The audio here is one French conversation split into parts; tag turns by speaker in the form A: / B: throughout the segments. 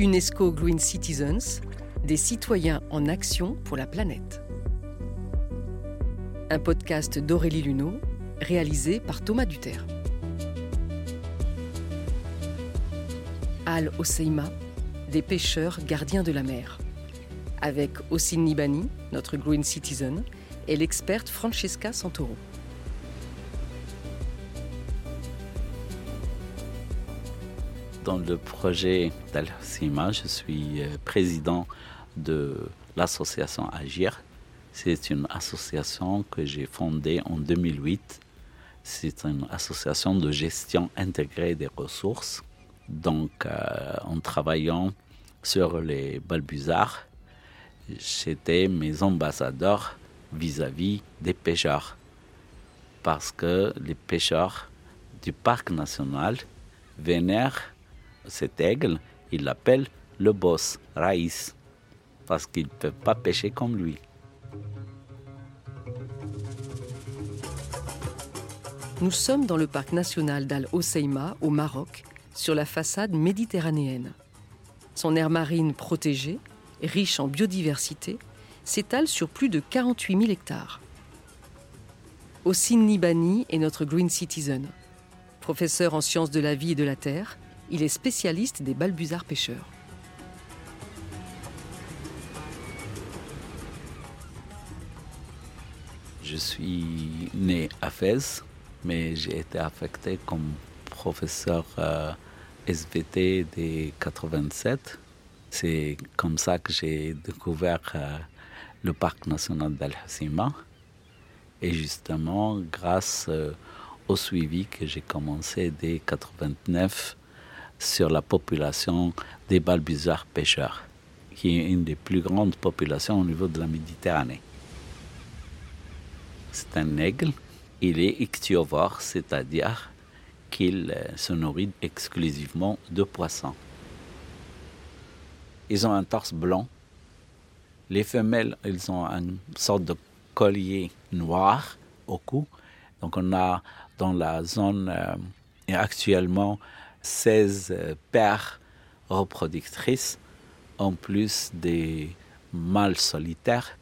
A: UNESCO Green Citizens, des citoyens en action pour la planète. Un podcast d'Aurélie Luneau, réalisé par Thomas Duterre. Al Oseima, des pêcheurs gardiens de la mer. Avec Ossine Nibani, notre Green Citizen, et l'experte Francesca Santoro.
B: Dans le projet d'Al-Sima, je suis euh, président de l'association Agir. C'est une association que j'ai fondée en 2008. C'est une association de gestion intégrée des ressources. Donc, euh, en travaillant sur les balbuzards, j'étais mes ambassadeurs vis-à-vis des pêcheurs. Parce que les pêcheurs du parc national vénèrent cet aigle, il l'appelle le boss, Raïs, parce qu'il ne peut pas pêcher comme lui.
A: Nous sommes dans le parc national d'Al Hoceima, au Maroc, sur la façade méditerranéenne. Son aire marine protégée, riche en biodiversité, s'étale sur plus de 48 000 hectares. Ossine Nibani est notre Green Citizen. Professeur en sciences de la vie et de la terre, il est spécialiste des balbuzards pêcheurs.
B: Je suis né à Fès, mais j'ai été affecté comme professeur euh, SVT des 87. C'est comme ça que j'ai découvert euh, le parc national d'Al Hassima. Et justement, grâce euh, au suivi que j'ai commencé dès 89 sur la population des balbuzards pêcheurs, qui est une des plus grandes populations au niveau de la Méditerranée. C'est un aigle, il est ichthyovore, c'est-à-dire qu'il euh, se nourrit exclusivement de poissons. Ils ont un torse blanc. Les femelles, ils ont une sorte de collier noir au cou. Donc on a dans la zone euh, actuellement 16 euh, paires reproductrices, en plus des mâles solitaires.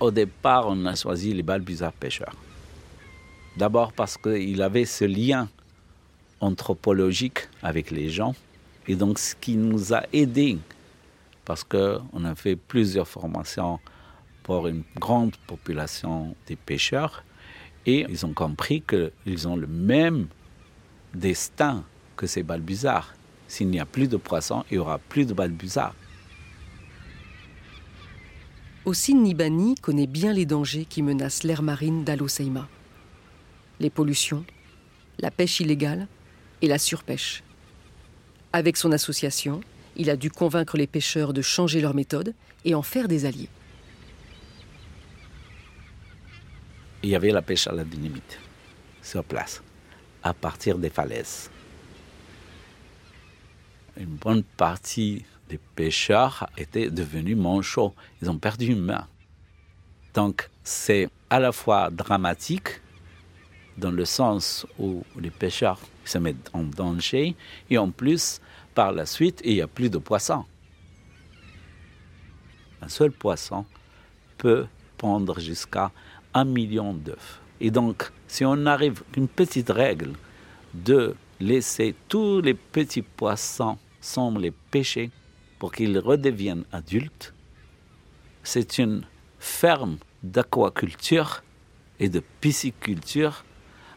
B: Au départ, on a choisi les balbuzards pêcheurs. D'abord parce qu'il avait ce lien anthropologique avec les gens, et donc ce qui nous a aidés, parce qu'on a fait plusieurs formations pour une grande population des pêcheurs, et ils ont compris qu'ils ont le même destin que ces balbuzards. S'il n'y a plus de poissons, il n'y aura plus de balbuzards.
A: Aussi Nibani connaît bien les dangers qui menacent l'air marine d'Aloseima. Les pollutions, la pêche illégale et la surpêche. Avec son association, il a dû convaincre les pêcheurs de changer leur méthode et en faire des alliés.
B: Il y avait la pêche à la dynamite sur place à partir des falaises. Une bonne partie des pêcheurs étaient devenus manchots. Ils ont perdu une main. Donc c'est à la fois dramatique dans le sens où les pêcheurs se mettent en danger et en plus, par la suite, il n'y a plus de poissons. Un seul poisson peut pondre jusqu'à un million d'œufs. Et donc, si on arrive à une petite règle de laisser tous les petits poissons sans les pêcher pour qu'ils redeviennent adultes, c'est une ferme d'aquaculture et de pisciculture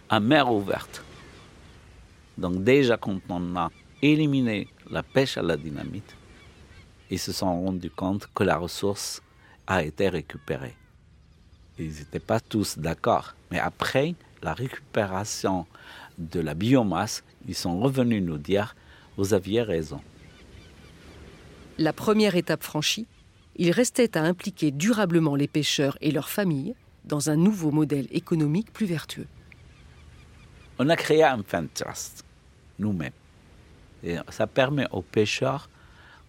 B: à mer ouverte. Donc déjà quand on a éliminé la pêche à la dynamite, ils se sont rendus compte que la ressource a été récupérée. Ils n'étaient pas tous d'accord. Mais après la récupération de la biomasse, ils sont revenus nous dire, vous aviez raison.
A: La première étape franchie, il restait à impliquer durablement les pêcheurs et leurs familles dans un nouveau modèle économique plus vertueux.
B: On a créé un fan trust, nous-mêmes. Et ça permet aux pêcheurs,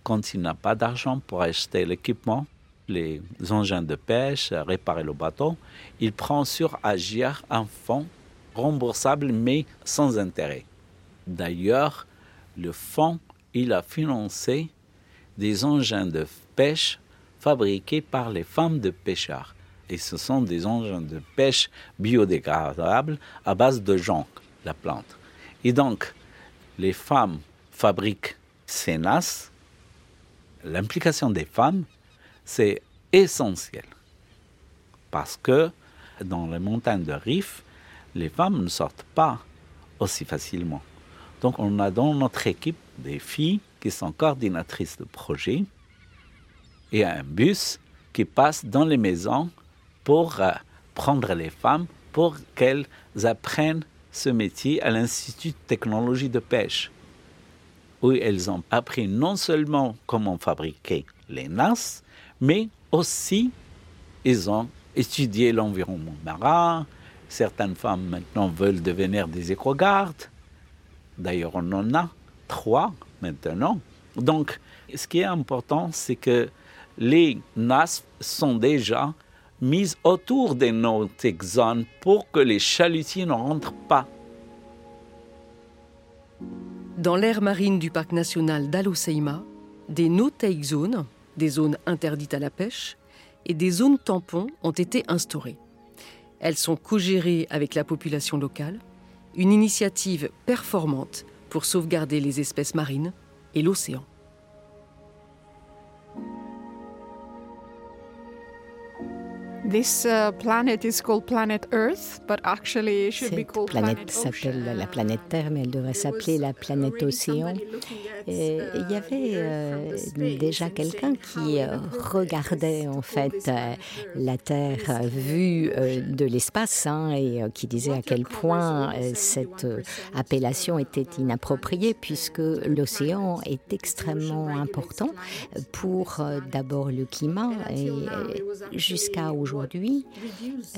B: quand il n'a pas d'argent pour acheter l'équipement, les engins de pêche, réparer le bateau, il prend sur Agir un fonds remboursable mais sans intérêt. D'ailleurs, le fonds il a financé des engins de pêche fabriqués par les femmes de pêcheurs. Et ce sont des engins de pêche biodégradables à base de jonc, la plante. Et donc, les femmes fabriquent ces nasses. L'implication des femmes, c'est essentiel. Parce que dans les montagnes de Rif, les femmes ne sortent pas aussi facilement. Donc on a dans notre équipe des filles qui sont coordinatrices de projets et un bus qui passe dans les maisons pour euh, prendre les femmes pour qu'elles apprennent ce métier à l'Institut de technologie de pêche, où elles ont appris non seulement comment fabriquer les nasses, mais aussi ils ont étudié l'environnement marin. Certaines femmes maintenant veulent devenir des éco-gardes. D'ailleurs, on en a trois maintenant. Donc, ce qui est important, c'est que les NAS sont déjà mises autour des nautiques zones pour que les chalutiers ne rentrent pas.
A: Dans l'aire marine du parc national d'Aloseima, des no-take zones, des zones interdites à la pêche, et des zones tampons ont été instaurées. Elles sont co-gérées avec la population locale, une initiative performante pour sauvegarder les espèces marines et l'océan.
C: This uh, planet is called planet Earth, but actually it should
D: Cette
C: be called
D: planète s'appelle la planète Terre, mais elle devrait s'appeler la planète Océan. Et il y avait euh, déjà quelqu'un qui euh, regardait en fait euh, la Terre vue euh, de l'espace hein, et qui disait à quel point cette appellation était inappropriée puisque l'océan est extrêmement important pour d'abord le climat et jusqu'à aujourd'hui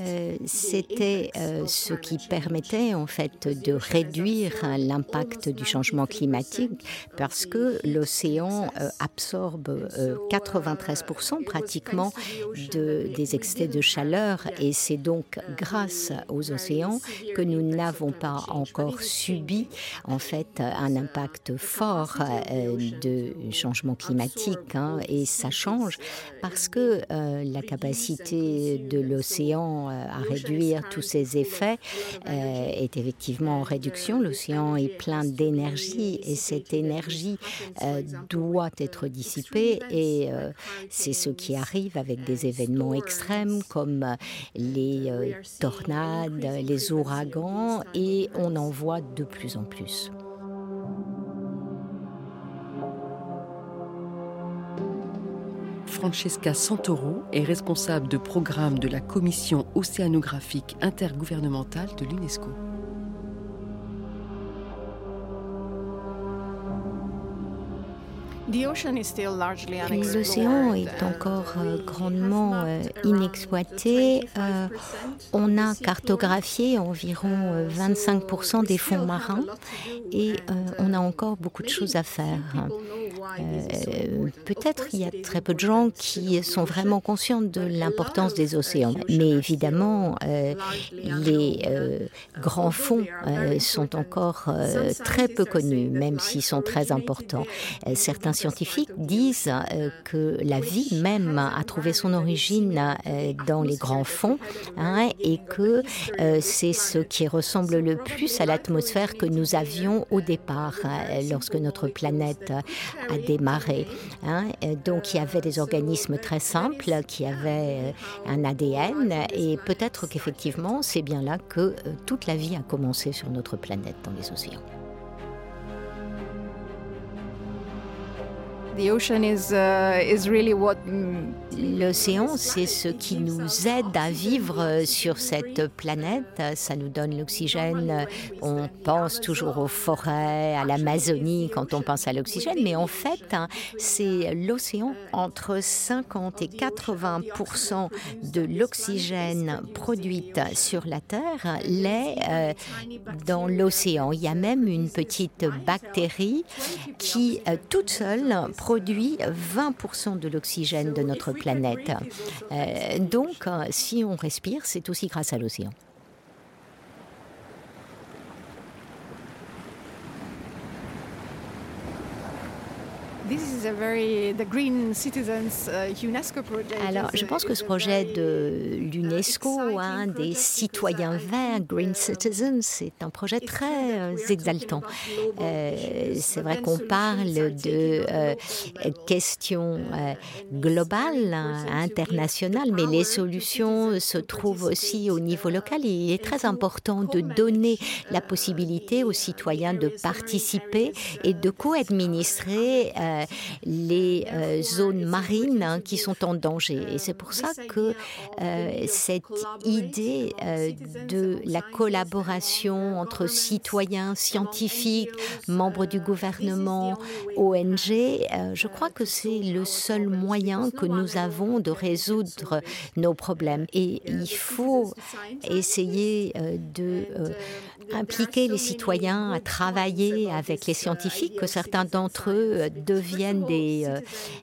D: euh, c'était euh, ce qui permettait en fait de réduire l'impact du changement climatique parce que l'océan euh, absorbe euh, 93% pratiquement de, des excès de chaleur et c'est donc grâce aux océans que nous n'avons pas encore subi en fait un impact fort de changement climatique hein, et ça change parce que la capacité de l'océan euh, à réduire tous ces effets euh, est effectivement en réduction. L'océan est plein d'énergie et cette énergie euh, doit être dissipée et c'est ce qui arrive avec des événements extrêmes comme les tornades, les ouragans et on en voit de plus en plus.
A: Francesca Santoro est responsable de programme de la Commission océanographique intergouvernementale de l'UNESCO.
C: The ocean is still largely
D: L'océan est encore euh, grandement euh, inexploité. Euh, on a cartographié environ euh, 25% des fonds marins et on a encore beaucoup de choses à faire. Euh, Peut-être il y a très peu de gens qui sont vraiment conscients de l'importance des océans, mais évidemment euh, les euh, grands fonds sont encore très peu connus, même s'ils sont très importants. Certains scientifiques disent euh, que la vie même a trouvé son origine dans les grands fonds hein, et que c'est ce qui ressemble le plus à l'atmosphère que nous avions au départ lorsque notre planète a démarré. hein. Donc il y avait des organismes très simples qui avaient euh, un ADN et peut-être qu'effectivement c'est bien là que euh, toute la vie a commencé sur notre planète dans les océans. L'océan, c'est ce qui nous aide à vivre euh, sur cette planète. Ça nous donne l'oxygène. On pense toujours aux forêts, à l'Amazonie quand on pense à l'oxygène, mais en fait, hein, c'est l'océan. Entre 50 et 80% de l'oxygène produite sur la Terre l'est euh, dans l'océan. Il y a même une petite bactérie qui, euh, toute seule, produit 20% de l'oxygène de notre planète. Euh, donc, euh, si on respire, c'est aussi grâce à l'océan. Alors, je pense que ce projet de l'UNESCO, hein, des citoyens verts, Green Citizens, c'est un projet très euh, exaltant. Euh, c'est vrai qu'on parle de euh, questions globales, internationales, mais les solutions se trouvent aussi au niveau local. Il est très important de donner la possibilité aux citoyens de participer et de co-administrer les euh, zones marines hein, qui sont en danger. Et c'est pour ça que euh, cette idée de la collaboration entre citoyens, scientifiques, membres du gouvernement, ONG, je crois que c'est le seul moyen que nous avons de résoudre nos problèmes. Et il faut essayer de impliquer les citoyens à travailler avec les scientifiques, que certains d'entre eux deviennent des euh,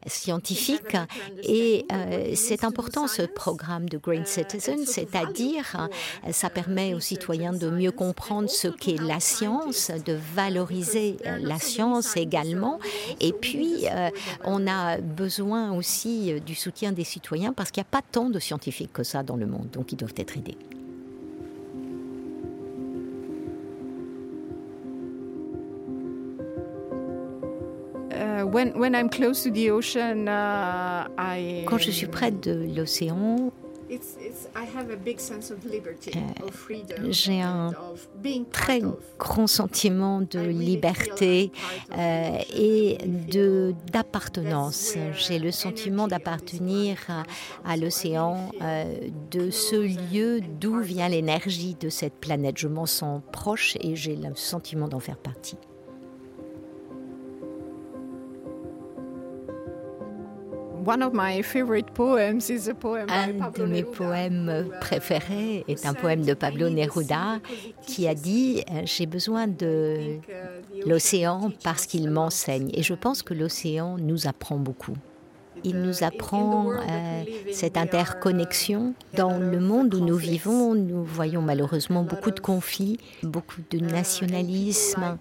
D: scientifiques. Et euh, c'est important ce programme de Green Citizen, c'est-à-dire ça permet aux citoyens de mieux comprendre ce qu'est la science, de valoriser euh, la science également. Et puis, on a besoin aussi du soutien des citoyens parce qu'il n'y a pas tant de scientifiques que ça dans le monde, donc ils doivent être aidés. Quand je suis près de l'océan, j'ai un très grand sentiment de liberté euh, et de d'appartenance. J'ai le sentiment d'appartenir à, l'océan, euh, de ce lieu d'où vient l'énergie de cette planète. Je m'en sens proche et j'ai le sentiment d'en faire partie. Un de mes poèmes préférés est un poème de Pablo Neruda qui a dit euh, J'ai besoin de l'océan parce qu'il m'enseigne. Et je pense que l'océan nous apprend beaucoup. Il nous apprend euh, cette interconnexion. Dans le monde où nous vivons, nous voyons malheureusement beaucoup de conflits, beaucoup de nationalisme,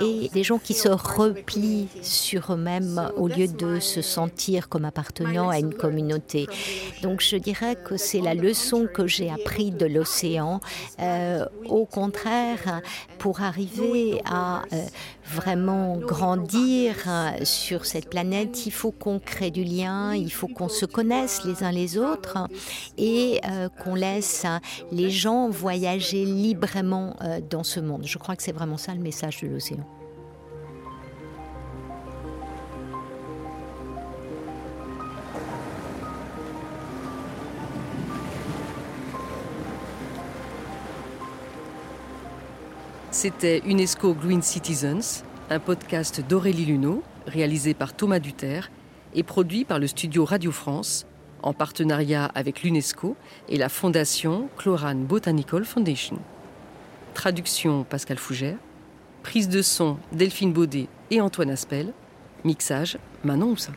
D: et des gens qui se replient sur eux-mêmes au lieu de se sentir comme appartenant à une communauté. Donc je dirais que c'est la leçon que j'ai appris de l'océan. Euh, au contraire, pour arriver à euh, vraiment grandir euh, sur cette planète, il faut qu'on crée du lien, il faut qu'on se connaisse les uns les autres et qu'on laisse les gens voyager librement dans ce monde. Je crois que c'est vraiment ça le message de l'océan.
A: C'était UNESCO Green Citizens, un podcast d'Aurélie Luneau, réalisé par Thomas Duterre et produit par le studio Radio France en partenariat avec l'UNESCO et la fondation Chlorane Botanical Foundation. Traduction Pascal Fougère. Prise de son Delphine Baudet et Antoine Aspel. Mixage Manon Houssin.